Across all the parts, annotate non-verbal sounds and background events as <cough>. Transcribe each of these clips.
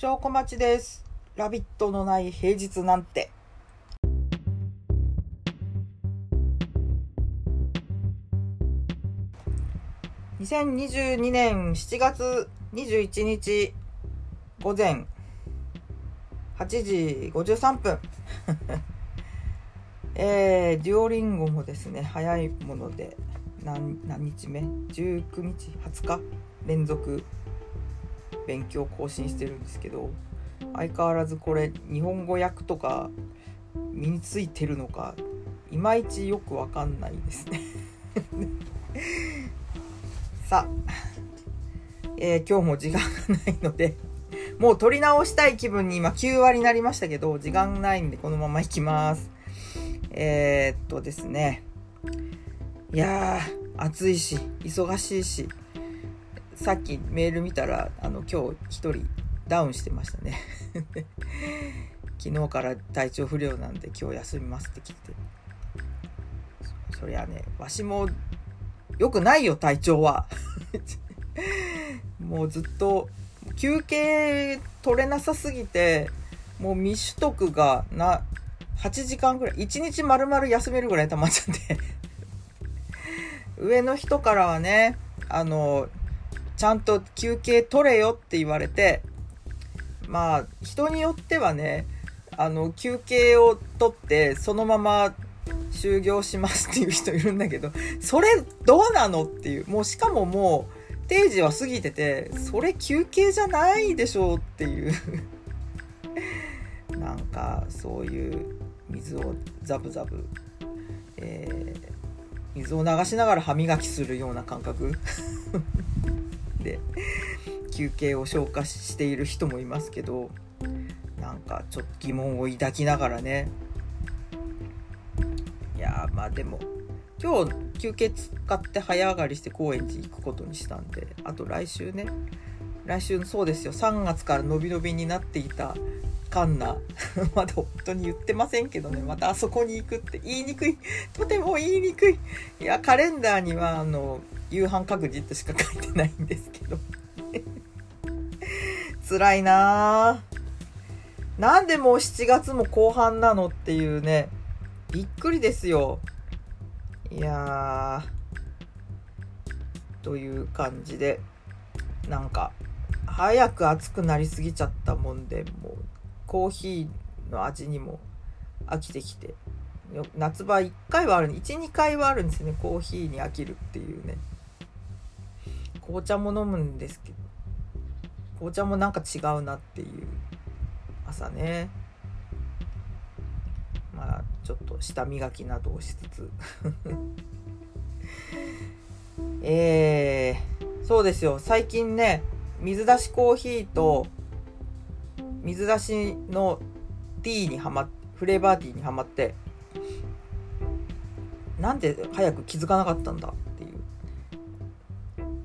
証拠待ちです。ラビットのない平日なんて。2022年7月21日午前8時53分。<laughs> えー、デュオリンゴもですね、早いもので何何日目 ?19 日 ?20 日？連続勉強更新してるんですけど相変わらずこれ日本語訳とか身についてるのかいまいちよくわかんないですね。<laughs> さあ、えー今日も時間がないのでもう撮り直したい気分に今9割になりましたけど時間ないんでこのままいきます。えー、っとですね。いやー暑いし忙しいし。さっきメール見たらあの今日一人ダウンしてましたね。<laughs> 昨日から体調不良なんで今日休みますって聞いて。そりゃねわしもよくないよ体調は。<laughs> もうずっと休憩取れなさすぎてもう未取得がな8時間ぐらい1日丸々休めるぐらい溜まっちゃって。<laughs> 上の人からはねあのちゃんと休憩取れよって言われてまあ人によってはねあの休憩を取ってそのまま就業しますっていう人いるんだけどそれどうなのっていうもうしかももう定時は過ぎててそれ休憩じゃないでしょうっていう。<laughs> なんかそういう水をザブザブ、えー水を流しながら歯磨きするような感覚。で休憩を消化している人もいますけどなんかちょっと疑問を抱きながらね。いやまあでも今日休憩使って早上がりして高円寺行くことにしたんであと来週ね。来週そうですよ。3月から伸び伸びになっていたカンナまだ本当に言ってませんけどね。またあそこに行くって言いにくい。とても言いにくい。いやカレンダーにはあの夕飯各自としか書いてないんですけど。<laughs> 辛いなぁ。なんでもう7月も後半なのっていうね。びっくりですよ。いやーという感じで。なんか早く暑くなりすぎちゃったもんでもうコーヒーの味にも飽きてきて。夏場1回はある12回はあるんですよね。コーヒーに飽きるっていうね。紅茶も飲むんですけど紅茶もなんか違うなっていう朝ね。まあちょっと舌磨きなどをしつつ。<laughs> えー、そうですよ。最近ね水出しコーヒーと水出しのティーにはまフレーバーティーにはまってなんで早く気づかなかったんだ。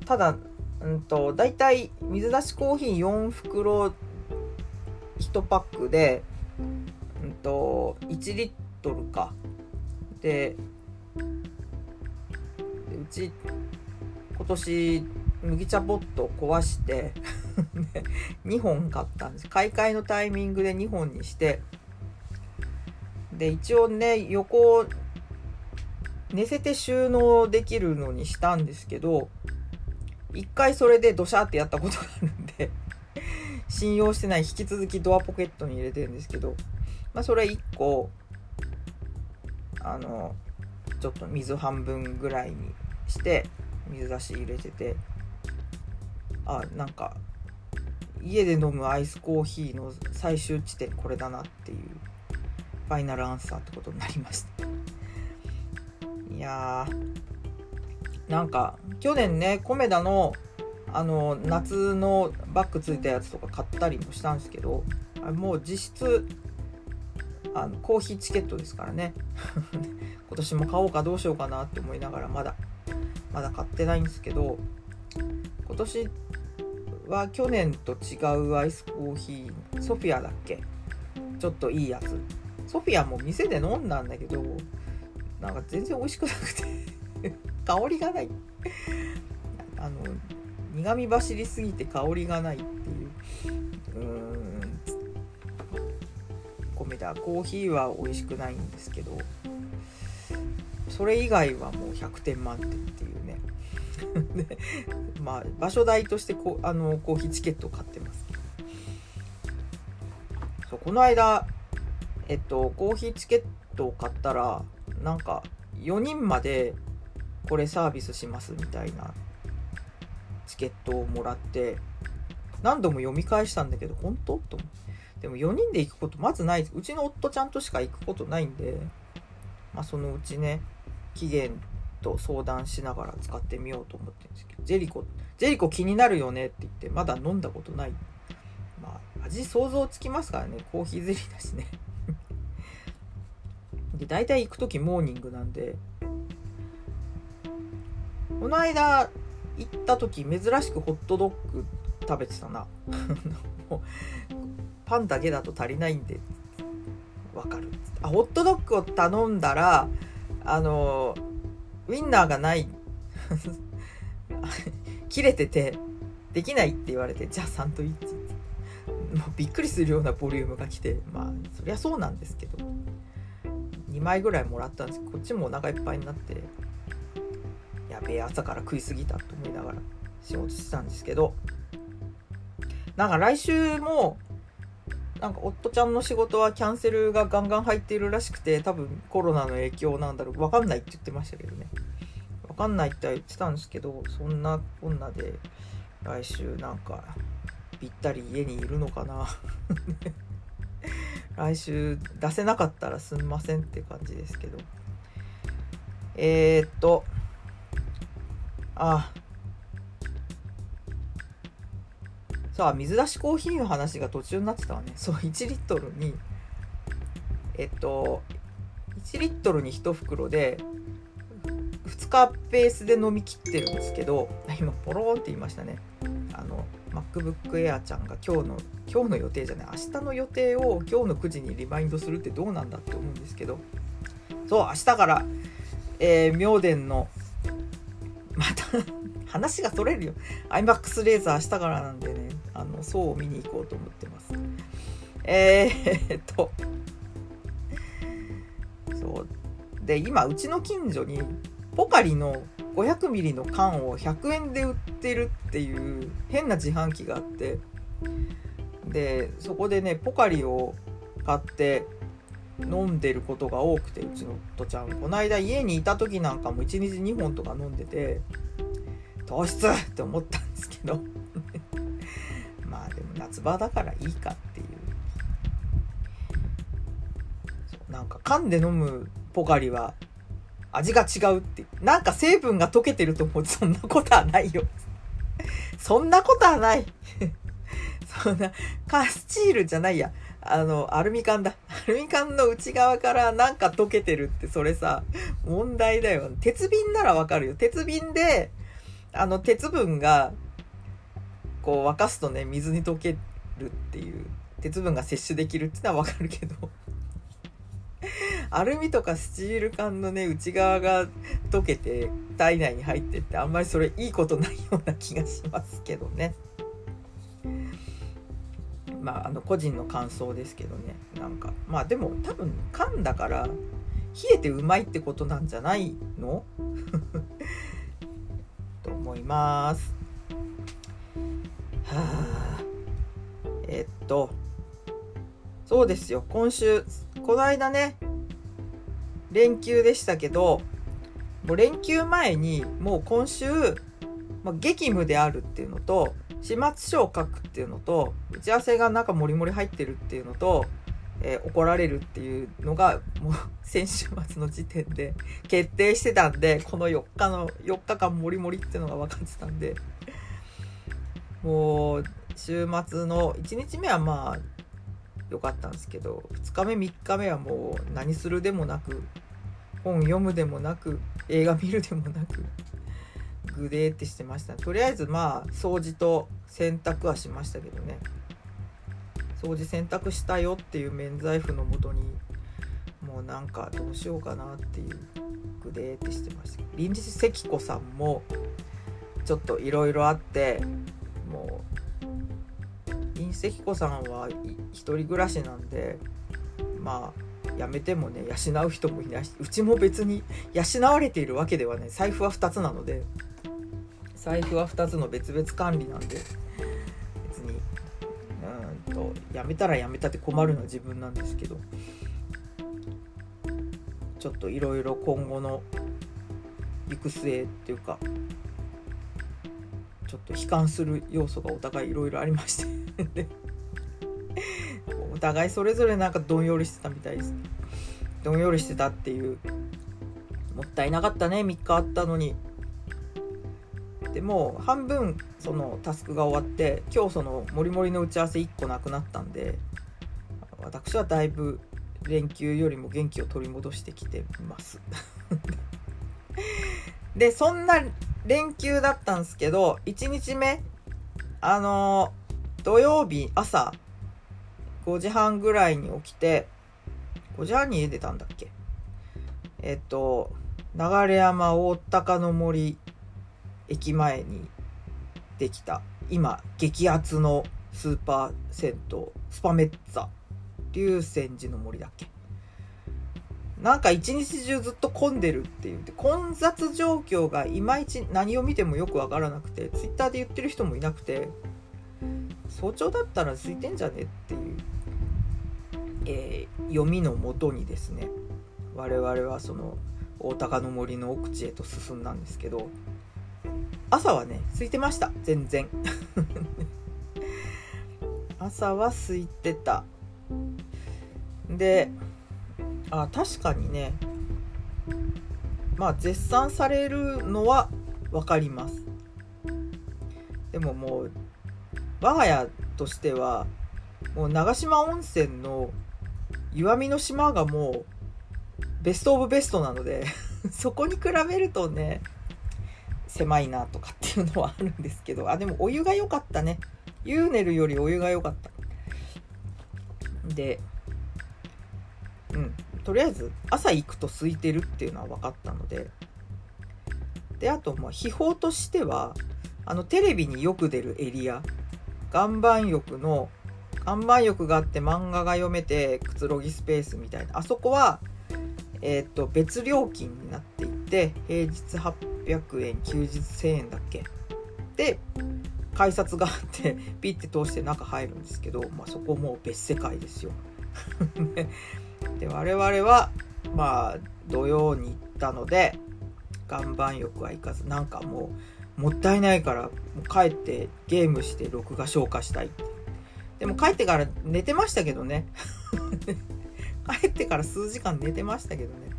ただうんと大体水出しコーヒー4袋1パックで、うん、と1リットルか。でうち今年麦茶ポットを壊して <laughs> 2本買ったんです。買い替えのタイミングで2本にしてで一応ね横寝せて収納できるのにしたんですけど一回それでドシャーってやったことがあるんで信用してない引き続きドアポケットに入れてるんですけど、まあ、それ1個あのちょっと水半分ぐらいにして水出し入れててあなんか家で飲むアイスコーヒーの最終地点これだなっていうファイナルアンサーってことになりました。いやー。なんか去年ねコメダのあの夏のバッグついたやつとか買ったりもしたんですけどもう実質あのコーヒーチケットですからね。<laughs> 今年も買おうかどうしようかなって思いながらまだまだ買ってないんですけど今年は去年と違うアイスコーヒーソフィアだっけ？ちょっといいやつ。ソフィアも店で飲んだんだけどなんか全然美味しくなくて。香りがない。あの苦み走りすぎて香りがないっていう。うん。メだコーヒーは美味しくないんですけど。それ以外はもう100点満点っていうね。<laughs> でまあ場所代としてこあのコーヒーチケットを買ってます。そうこの間えっとコーヒーチケットを買ったらなんか4人までこれサービスしますみたいなチケットをもらって何度も読み返したんだけど本当？と思って。でも4人で行くことまずない。うちの夫ちゃんとしか行くことないんで、まあ、そのうちね期限と相談しながら使ってみようと思ってるんですけど。ジェリコジェリコ気になるよねって言ってまだ飲んだことない。まあ味想像つきますからね。コーヒーゼリーだしね。で大体行く時モーニングなんでこの間行った時珍しくホットドッグ食べてたな。<laughs> パンだけだと足りないんで。わかる。あホットドッグを頼んだらあのウインナーがない。<laughs> 切れててできないって言われてじゃあサンドイッチ。もうびっくりするようなボリュームが来てまあそりゃそうなんですけど。2枚ぐらいもらったんです。けどこっちもお腹いっぱいになってやべえ朝から食いすぎたと思いながら仕事してたんですけどなんか来週もなんか夫ちゃんの仕事はキャンセルがガンガン入っているらしくて多分コロナの影響なんだろう分かんないって言ってましたけどね。分かんないって言ってたんですけどそんなこんなで来週なんかぴったり家にいるのかな。<laughs> 来週出せなかったらすんませんって感じですけど。えー、っとあ。さあ水出しコーヒーの話が途中になってたわね。そう1リットルにえっと1リットルに1袋で2日ペースで飲み切ってるんですけど今ポローンって言いましたね。あの MacBook Air ちゃんが今日の今日の予定じゃない明日の予定を今日の9時にリマインドするってどうなんだって思うんですけど。そう明日から、えー、明殿のまた話が取れるよ。iMAX レーザー明日からなんでね。あの層を見に行こうと思ってます。えー、っと。そう。で今うちの近所にポカリの500ミリの缶を100円で売ってるっていう変な自販機があって。でそこでねポカリを買って飲んでることが多くてうちの夫ちゃんこの間家にいた時なんかも1日2本とか飲んでて糖質って思ったんですけど。<laughs> まあでも夏場だからいいかっていう。そうなんか缶で飲むポカリは味が違うってなんか成分が溶けてると思うそんなことはないよ。<laughs> そんなことはない。<laughs> そんなカスチールじゃないや。あの、アルミ缶だ。アルミ缶の内側からなんか溶けてるって、それさ、問題だよ。鉄瓶ならわかるよ。鉄瓶で、あの、鉄分が、こう、沸かすとね、水に溶けるっていう、鉄分が摂取できるってのはわかるけど、アルミとかスチール缶のね、内側が溶けて体内に入ってって、あんまりそれいいことないような気がしますけどね。まあ、あの個人の感想ですけどね。なんかまあでも多分缶だから冷えてうまいってことなんじゃないの？<laughs> と思います。はあ。えっとそうですよ。今週この間ね連休でしたけどもう連休前にもう今週、まあ、激務であるっていうのと始末書を書くっていうのと打ち合わせがなんかモリモリ入ってるっていうのと、えー、怒られるっていうのがもう <laughs> 先週末の時点で決定してたんでこの4日の4日間モリモリっていうのが分かってたんで。もう週末の1日目はまあ良かったんですけど2日目3日目はもう何するでもなく本読むでもなく映画見るでもなくグデーってしてました。とりあえずまあ掃除と洗濯はしましたけどね。掃除洗濯したよっていう免罪符のもとにもうなんかどうしようかなっていうグデーってしてました。臨時関子さんもちょっといろいろあってもう臨時関子さんは一人暮らしなんでまあ辞めてもね養う人もいないしうちも別に養われているわけではない。財布は2つなので財布は2つの別々管理なんで別にうんと辞めたら辞めたって困るのは自分なんですけどちょっといろいろ今後の行く末っていうかちょっと悲観する要素がお互いいろいろありまして <laughs> お互いそれぞれなんかどんよりしてたみたいです。どんよりしてたっていうもったいなかったね3日あったのに。でも半分そのタスクが終わって今日そのモリモリの打ち合わせ1個なくなったんで私はだいぶ連休よりも元気を取り戻してきてます。<laughs> でそんな連休だったんですけど1日目あの土曜日朝5時半ぐらいに起きて5時半に家出たんだっけ？えっと流山大高の森駅前にできた今激アツのスーパー銭湯スパメッツァ竜泉寺の森だっけ。なんか一日中ずっと混んでるっていう。混雑状況がいまいち何を見てもよくわからなくてツイッターで言ってる人もいなくて早朝だったら空いてんじゃねっていう、えー、読みのもとにですね我々はその大高の森の奥地へと進んだんですけど朝はね空いてました。全然。<laughs> 朝は空いてた。であ確かにねまあ絶賛されるのは分かります。でももう我が家としてはもう長島温泉の石見の島がもうベストオブベストなので <laughs> そこに比べるとね狭いなとかっていうのはあるんですけどあでもお湯が良かったね。ユーネルよりお湯が良かった。でうん。とりあえず朝行くと空いてるっていうのは分かったので。であとまあ秘宝としてはあのテレビによく出るエリア。岩盤浴の岩盤浴があって漫画が読めてくつろぎスペースみたいな。あそこはえ、ー、と別料金になっていて平日800円休日1000円だっけ？で改札があって <laughs> ピッて通して中入るんですけど、まあ、そこもう別世界ですよ。<laughs> で我々はまあ土曜に行ったので岩盤浴は行かずなんかもうもったいないから帰ってゲームして録画消化したいでも帰ってから寝てましたけどね。<laughs> 帰ってから数時間寝てましたけどね。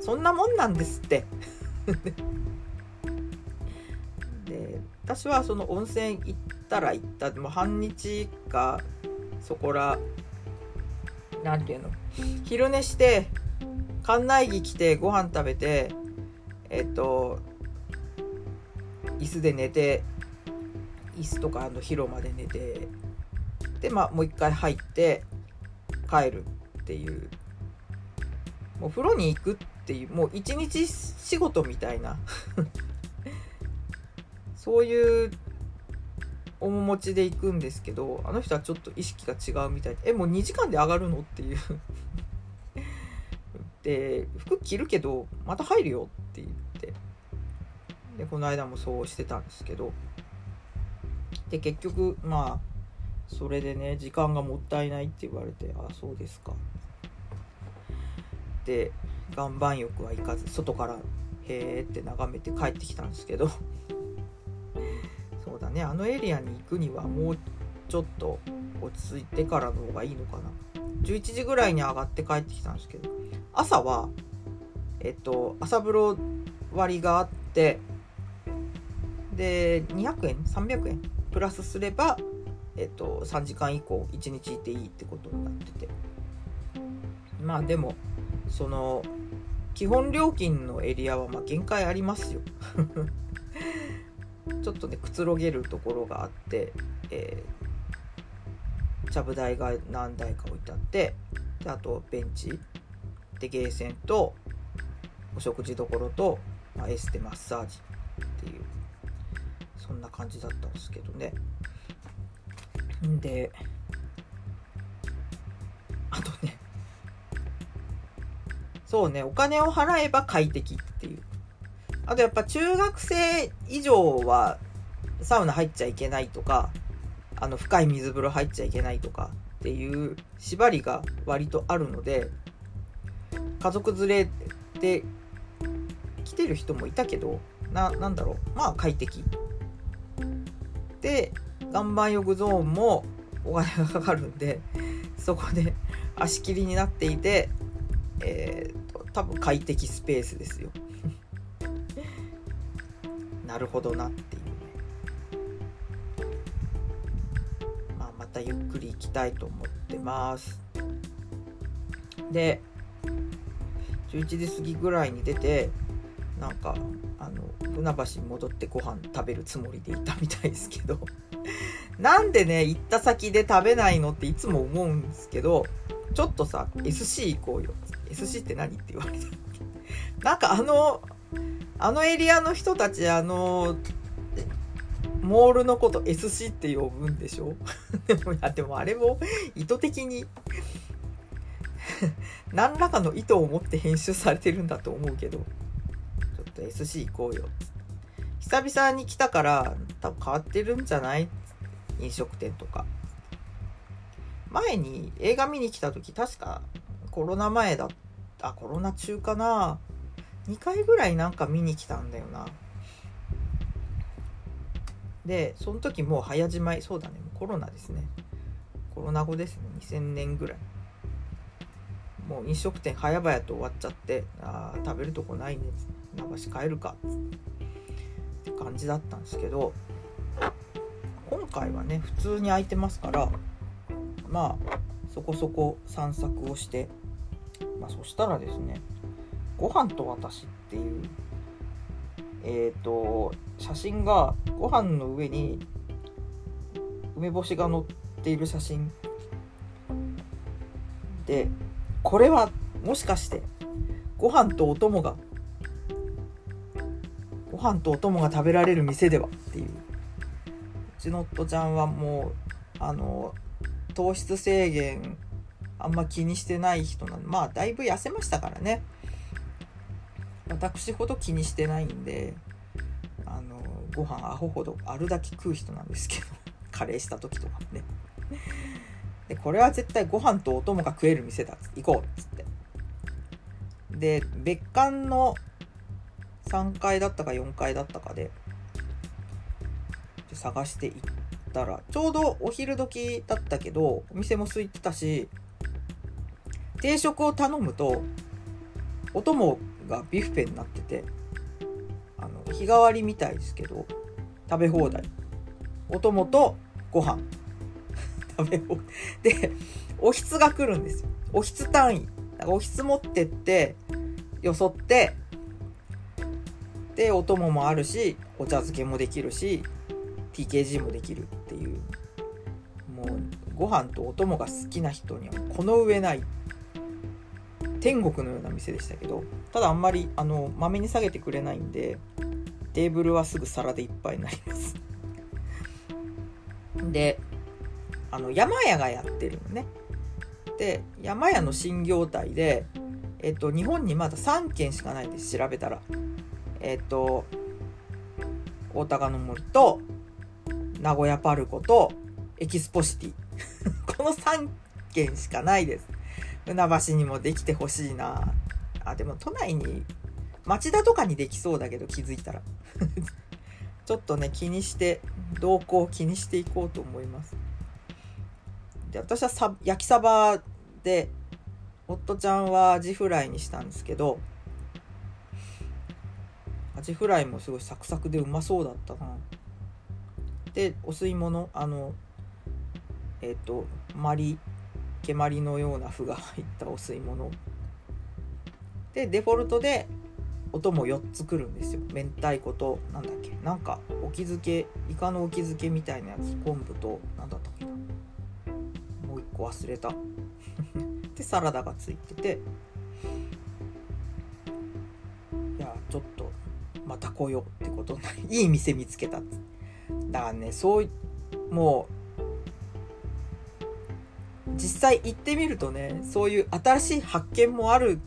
そんなもんなんですって。で私はその温泉行ったら行った。もう半日かそこら何て言うの。昼寝して館内着着てご飯食べてえっと椅子で寝て椅子とかあの広間で寝てでまあもう一回入って帰る。っていう。もう風呂に行くっていうもう一日仕事みたいな。<laughs> そういう面持ちで行くんですけどあの人はちょっと意識が違うみたいで「えもう2時間で上がるの?」っていう。<laughs> で服着るけどまた入るよって言って。でこの間もそうしてたんですけど。で結局まあそれでね時間がもったいないって言われてああそうですか。で岩盤浴は行かず外からへえって眺めて帰ってきたんですけど。<laughs> そうだね。あのエリアに行くにはもうちょっと落ち着いてからの方がいいのかな。11時ぐらいに上がって帰ってきたんですけど。朝はえっと朝風呂割があってで200円？300円？プラスすればえっと3時間以降1日いていいってことになってて。まあでもその基本料金のエリアはま限界ありますよ。<laughs> ちょっとねくつろげるところがあって、え、ちゃぶ台が何台か置いてあってであとベンチでゲーセンとお食事どころと、まあ、エステマッサージっていうそんな感じだったんですけどね。でそうねお金を払えば快適っていう。あとやっぱ中学生以上はサウナ入っちゃいけないとかあの深い水風呂入っちゃいけないとかっていう縛りが割とあるので家族連れで来てる人もいたけどななんだろう。まあ快適。で岩盤浴ゾーンもお金がかかるんでそこで足切りになっていてえーと、多分快適スペースですよ。<laughs> なるほどなっていう。ね、まあ、またゆっくり行きたいと思ってます。で11時過ぎぐらいに出てなんかあの船橋に戻ってご飯食べるつもりでいたみたいですけど。<laughs> なんでね行った先で食べないのっていつも思うんですけどちょっとさ SC 行こうよ。SC って何って言われたなんかあのあのエリアの人たちあのモールのこと SC って呼ぶんでしょ？<laughs> でもでもあれも意図的に <laughs> 何らかの意図を持って編集されてるんだと思うけど。ちょっと SC 行こうよ。久々に来たから多分変わってるんじゃない？飲食店とか。前に映画見に来た時確かコロナ前だったコロナ中かな？2回ぐらいなんか見に来たんだよな。でその時もう早じまいそうだねコロナですね。コロナ後ですね2000年ぐらい。もう飲食店早々と終わっちゃってあ食べるとこないね流し帰るかって感じだったんですけど今回はね普通に空いてますからまあそこそこ散策をして、まあ、そしたらですね「ご飯と私」っていうえっ、ー、と写真がご飯の上に梅干しが乗っている写真。でこれはもしかしてご飯とお供がご飯とお供が食べられる店では？っていう。うちの夫ちゃんはもうあの糖質制限あんま気にしてない人なんでまあだいぶ痩せましたからね。私ほど気にしてないんであのご飯アホほどあるだけ食う人なんですけど <laughs> カレーした時とかね。でこれは絶対ご飯とお供が食える店だ行こうっつって。で別館の3階だったか4階だったかで探して行ったらちょうどお昼時だったけどお店も空いてたし定食を頼むとお供がビュッフェになっててあの日替わりみたいですけど食べ放題。お供とご飯。<laughs> 食べ放題。でおひつが来るんですよ。おひつ単位。だからおひつ持ってってよそってでお供もあるしお茶漬けもできるし TKG もできるっていう。もうご飯とお供が好きな人にはこの上ない。天国のような店でしたけどただあんまりあのまめに下げてくれないんでテーブルはすぐ皿でいっぱいになります。<laughs> であの山屋がやってるのね。で山屋の新業態でえっと日本にまだ3軒しかないです調べたら。えっと大高の森と名古屋パルコとエキスポシティ。<laughs> この3軒しかないです。船橋にもできてほしいな。あでも都内に町田とかにできそうだけど気づいたら。<laughs> ちょっとね気にして動向を気にしていこうと思います。で私はさ焼きサバで夫ちゃんはアジフライにしたんですけどアジフライもすごいサクサクでうまそうだったな。でお吸い物あのえっ、ー、とまり蹴鞠のような麩が入ったお吸い物でデフォルトで音も4つくるんですよ明太子となんだっけなんかお気づけイカのお気づけみたいなやつ昆布と何だったっけなもう1個忘れたでサラダがついてていやちょっとまた来ようってことないいい店見つけたっだからねそうもう実際行ってみるとねそういう新しい発見もある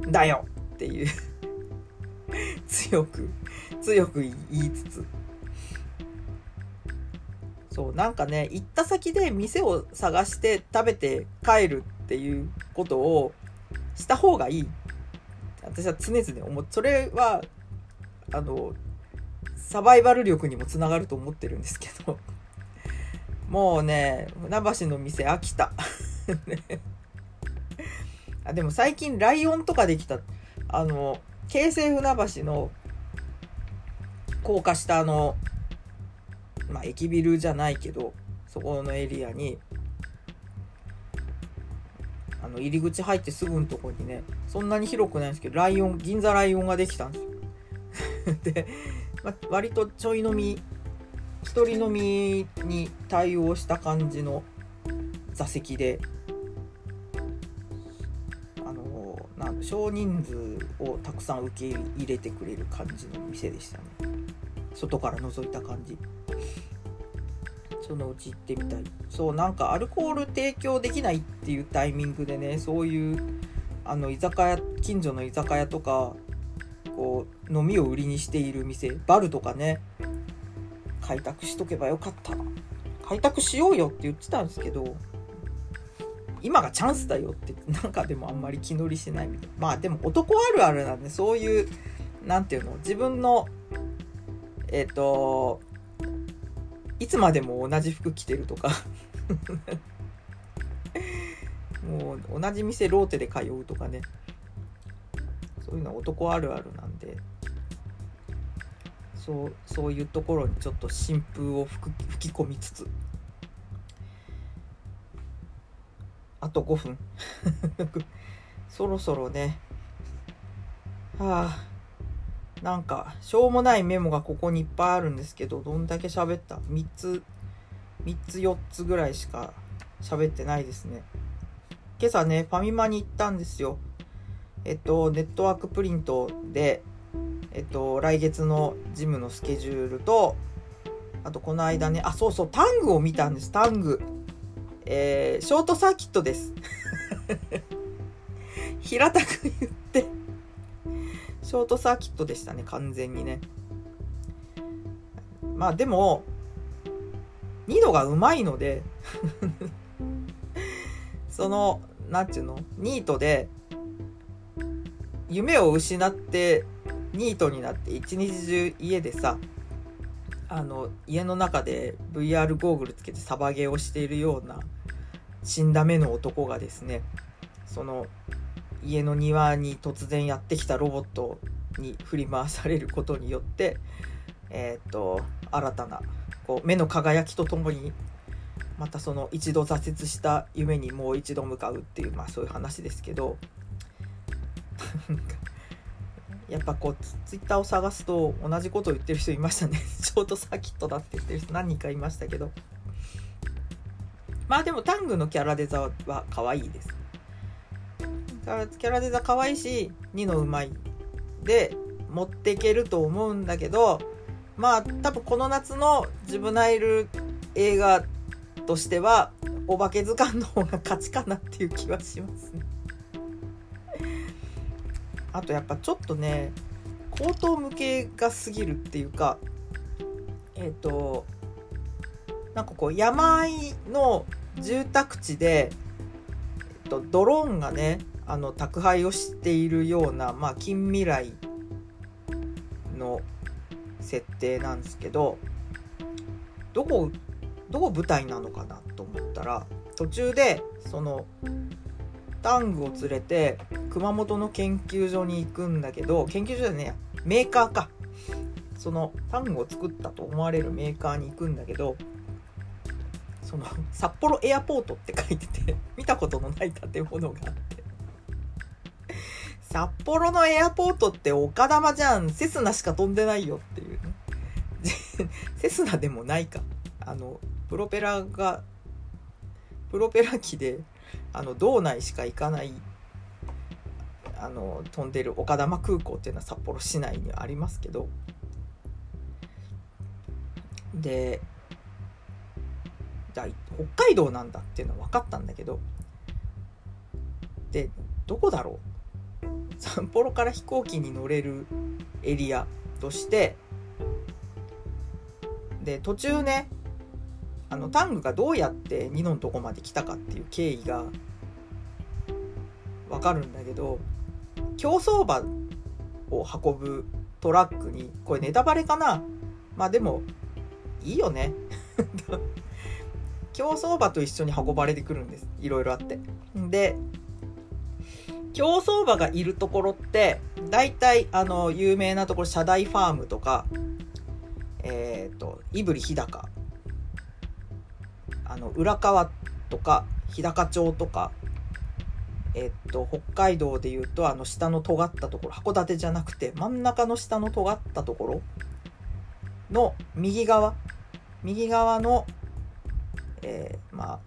だよ。っていう。<laughs> 強く強く言いつつ。そうなんかね行った先で店を探して食べて帰るっていうことをした方がいい。私は常々思ってそれはあのサバイバル力にもつながると思ってるんですけど。もうね船橋の店飽きた。<laughs> ね。あでも最近ライオンとかできた。あの京成船橋の高架下のまあ駅ビルじゃないけどそこのエリアにあの入り口入ってすぐのとこにねそんなに広くないんですけどライオン銀座ライオンができたんですよ。<laughs> で、ま、割とちょい飲み一人飲みに対応した感じの座席であのなん少人数をたくさん受け入れてくれる感じの店でしたね。外から覗いた感じ。そのうち行ってみたい。そうなんかアルコール提供できないっていうタイミングでねそういうあの居酒屋近所の居酒屋とかこう飲みを売りにしている店バルとかね開拓しとけばよかった。開拓しようよって言ってたんですけど今がチャンスだよってなんかでもあんまり気乗りしないみたいな。まあでも男あるあるなんでそういう何て言うの自分のえっ、ー、といつまでも同じ服着てるとか。<laughs> もう同じ店ローテで通うとかね。そういうのは男あるあるなんで。そうそういうところにちょっと新風を吹き込みつつ。あと5分。<laughs> そろそろね。はあ。なんかしょうもないメモがここにいっぱいあるんですけどどんだけ喋った？3つ3つ4つぐらいしか喋ってないですね。今朝ねファミマに行ったんですよ。えっとネットワークプリントでえっと来月のジムのスケジュールとあとこの間ねあそうそうタングを見たんです。タング。えー、ショートサーキットです。<laughs> 平たく言って。ショートサーキットでしたね完全にね。まあでも2度がうまいので <laughs> その何て言うのニートで夢を失ってニートになって一日中家でさあの家の中で VR ゴーグルつけてサバゲーをしているような死んだ目の男がですねその家の庭に突然やってきたロボットに振り回されることによってえっ、と新たなこう目の輝きとともにまたその一度挫折した夢にもう一度向かうっていうまあそういう話ですけどやっぱこうツイッターを探すと同じことを言ってる人いましたね。<laughs> ショートサーキットだって言ってる人何人かいましたけど。まあでもタングのキャラデザは可愛いです。キャラデザ可愛いし2のうまいで持っていけると思うんだけどまあ多分この夏のジブナイル映画としてはお化け図鑑の方が勝ちかなっていう気はしますね。あとやっぱちょっとね口頭向けが過ぎるっていうかえっ、ー、となんかこう山あいの住宅地で、えっと、ドローンがねあの宅配をしているような、まあ、近未来の設定なんですけどどこどこ舞台なのかなと思ったら途中でそのタングを連れて熊本の研究所に行くんだけど研究所じゃねえメーカーか。そのタングを作ったと思われるメーカーに行くんだけどその札幌エアポートって書いてて <laughs> 見たことのない建物があって。札幌のエアポートって岡玉じゃん。セスナしか飛んでないよっていうね。<laughs> セスナでもないか。あのプロペラがプロペラ機であの道内しか行かないあの飛んでる岡玉空港っていうのは札幌市内にありますけど。で北海道なんだっていうのは分かったんだけど。でどこだろう？札幌から飛行機に乗れるエリアとして。で途中ねあのタングがどうやってニノのとこまで来たかっていう経緯がわかるんだけど競走馬を運ぶトラックにこれネタバレかな？まあでもいいよね。<laughs> 競走馬と一緒に運ばれてくるんです。いろいろあって。で競走馬がいるところって大体あの有名なところ社大ファームとかえっ、ー、と胆振日高あの浦川とか日高町とかえっと、北海道でいうとあの下の尖ったところ函館じゃなくて真ん中の下の尖ったところの右側右側の、えー、まあ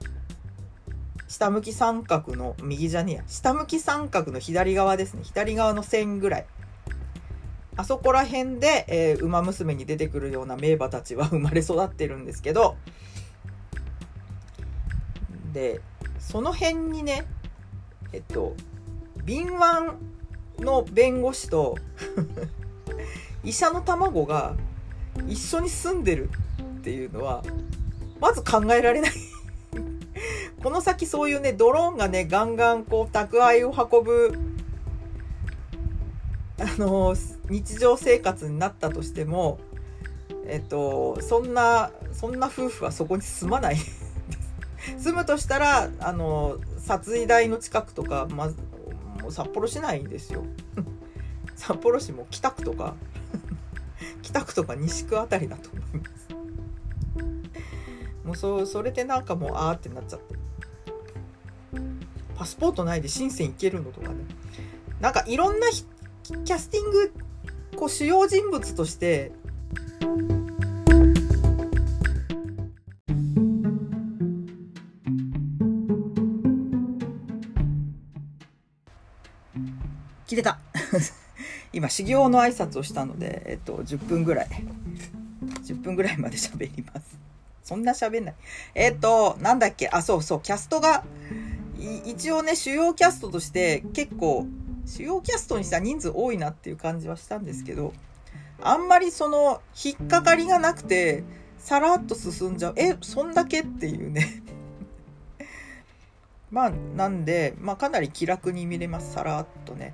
下向き三角の右じゃねえや。下向き三角の左側ですね。左側の線ぐらい。あそこら辺で、えー、馬娘に出てくるような名馬たちは生まれ育ってるんですけどでその辺にねえっと敏腕の弁護士と <laughs> 医者の卵が一緒に住んでるっていうのはまず考えられない。<laughs> この先そういうねドローンがねガンガンこう宅配を運ぶあの日常生活になったとしてもえっとそんなそんな夫婦はそこに住まない。住むとしたらあの殺意台の近くとか、ま、もう札幌市内ですよ。<laughs> 札幌市も北区とか <laughs> 北区とか西区あたりだと思います。もうそそれでなんかもうあーってなっちゃって。パスポートないで深セン行けるのとかね。なんかいろんなキャスティングこう主要人物としてれた。<laughs> 今修行の挨拶をしたので、えっと、10分ぐらい。10分ぐらいまで喋ります。そんな喋んない。えっとなんだっけ？あそうそうキャストが一応ね主要キャストとして結構主要キャストにした人数多いなっていう感じはしたんですけどあんまりその引っかかりがなくてさらっと進んじゃう。えそんだけっていうね。<laughs> まあなんで、まあ、かなり気楽に見れます。さらっとね。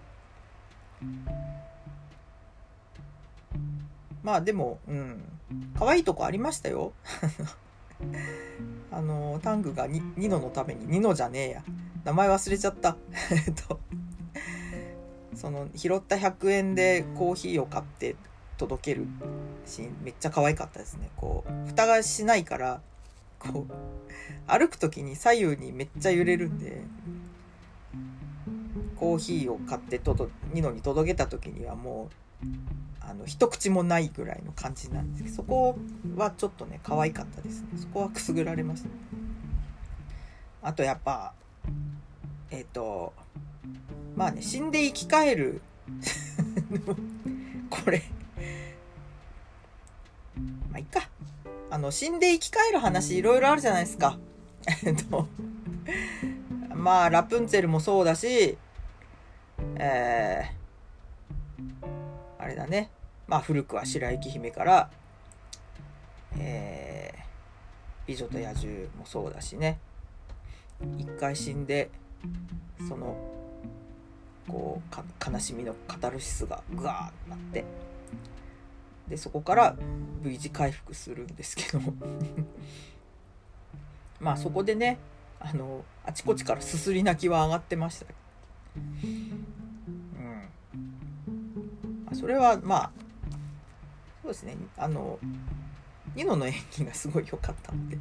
まあでもうん。可愛いとこありましたよ。<laughs> あのタングがニノのためにニノじゃねえや。名前忘れちゃった。<laughs> えっとその拾った100円でコーヒーを買って届けるシーンめっちゃ可愛かったですね。こう蓋がしないからこう歩く時に左右にめっちゃ揺れるんでコーヒーを買ってとどニノに届けた時にはもうあの一口もないぐらいの感じなんですけどそこはちょっとね可愛かったですね。そこはくすぐられました、あとやっぱえっ、ー、とまあね死んで生き返る。<laughs> これ。まあいっか。あの死んで生き返る話いろいろあるじゃないですか。<laughs> えっとまあラプンツェルもそうだしえー、あれだね。まあ古くは白雪姫から、えー、美女と野獣もそうだしね。一回死んで、その、こう、悲しみのカタルシスがグワーってなって、で、そこから V 字回復するんですけど <laughs> まあそこでね、あの、あちこちからすすり泣きは上がってましたそれはまあそうですね。あのニノの演技がすごい良かったので。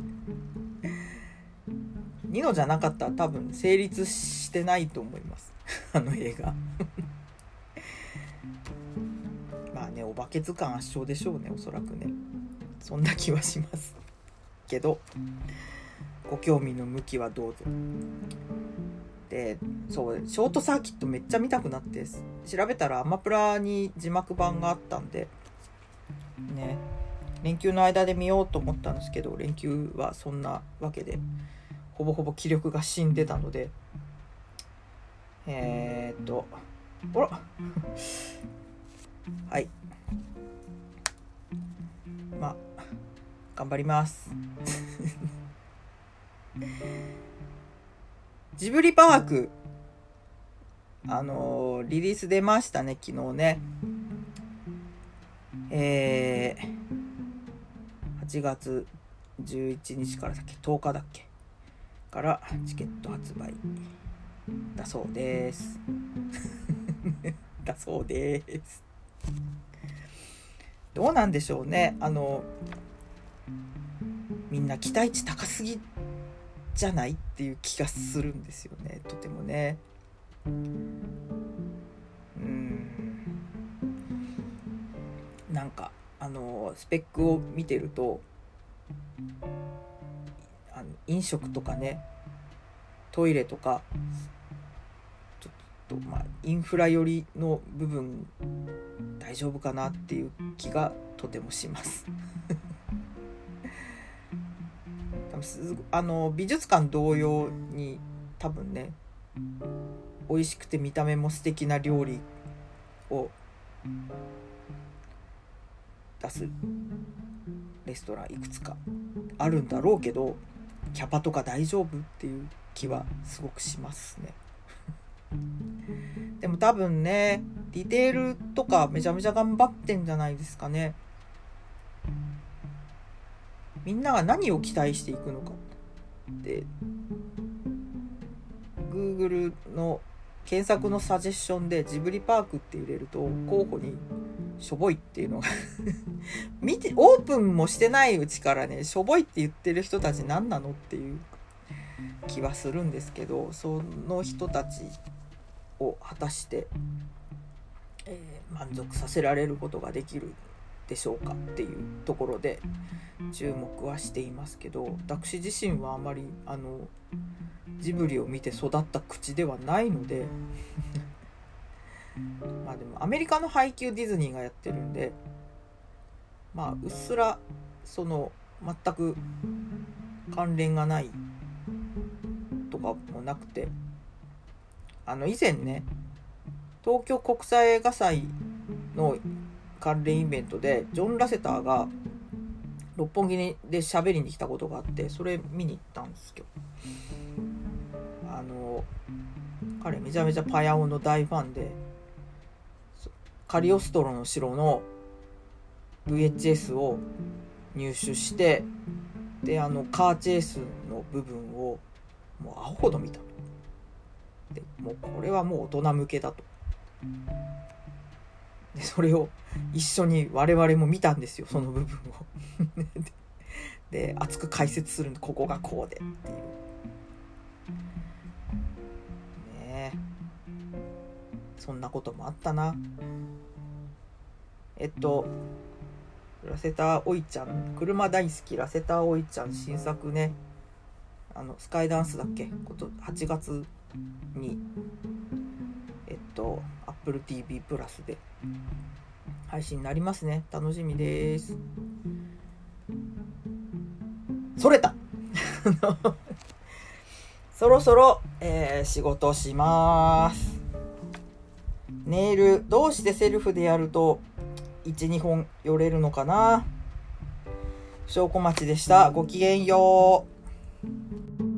ニノじゃなかったら多分成立してないと思います。<laughs> あの映画。<laughs> まあねお化け図鑑圧勝でしょうねおそらくね。そんな気はします。けどご興味の向きはどうぞ。でそうショートサーキットめっちゃ見たくなって調べたらアマプラに字幕版があったんでね。連休の間で見ようと思ったんですけど連休はそんなわけでほぼほぼ気力が死んでたのでえー、っとほら。<laughs> はい。まあ頑張ります。<laughs> ジブリパークあのー、リリース出ましたね昨日ね。えー、8月11日からだっけ10日だっけからチケット発売だそうです。<laughs> だそうです。どうなんでしょうね。あのみんな期待値高すぎじゃないっていう気がするんですよね。とてもね。うん。なんかあのスペックを見てるとあの飲食とかねトイレとかちょっとまあインフラ寄りの部分大丈夫かなっていう気がとてもしますあの美術館同様に多分ね美味しくて見た目も素敵な料理を出すレストランいくつかあるんだろうけどキャパとか大丈夫っていう気はすごくしますね。でも多分ねディテールとかめちゃめちゃ頑張ってんじゃないですかね。みんなが何を期待していくのかって。Google の検索のサジェッションでジブリパークって入れると候補にしょぼいっていうのが。<laughs> 見てオープンもしてないうちからねしょぼいって言ってる人たち何なのっていう気はするんですけどその人たちを果たして、えー、満足させられることができる。でしょうかっていうところで注目はしていますけど私自身はあまりあのジブリを見て育った口ではないので <laughs> まあでもアメリカの配給ディズニーがやってるんでまあうっすらその全く関連がないとかもなくてあの以前ね東京国際映画祭の関連イベントでジョン・ラセターが六本木で喋りに来たことがあってそれ見に行ったんですけどあの彼めちゃめちゃパヤオの大ファンでカリオストロの城の VHS を入手してであのカーチェイスの部分をもうアホほど見た。でもうこれはもう大人向けだと。でそれを一緒に我々も見たんですよその部分を。<laughs> で熱く解説するんでここがこうでっていう。ねえ。そんなこともあったな。えっとラセターおいちゃん車大好き。ラセターおいちゃん新作ね。あのスカイダンスだっけ？こと8月にえっと AppleTV プラスで配信になりますね。楽しみです。それた。<laughs> そろそろ、えー、仕事します。ネイルどうしてセルフでやると12本寄れるのかな。証拠待ちでした。ごきげんよう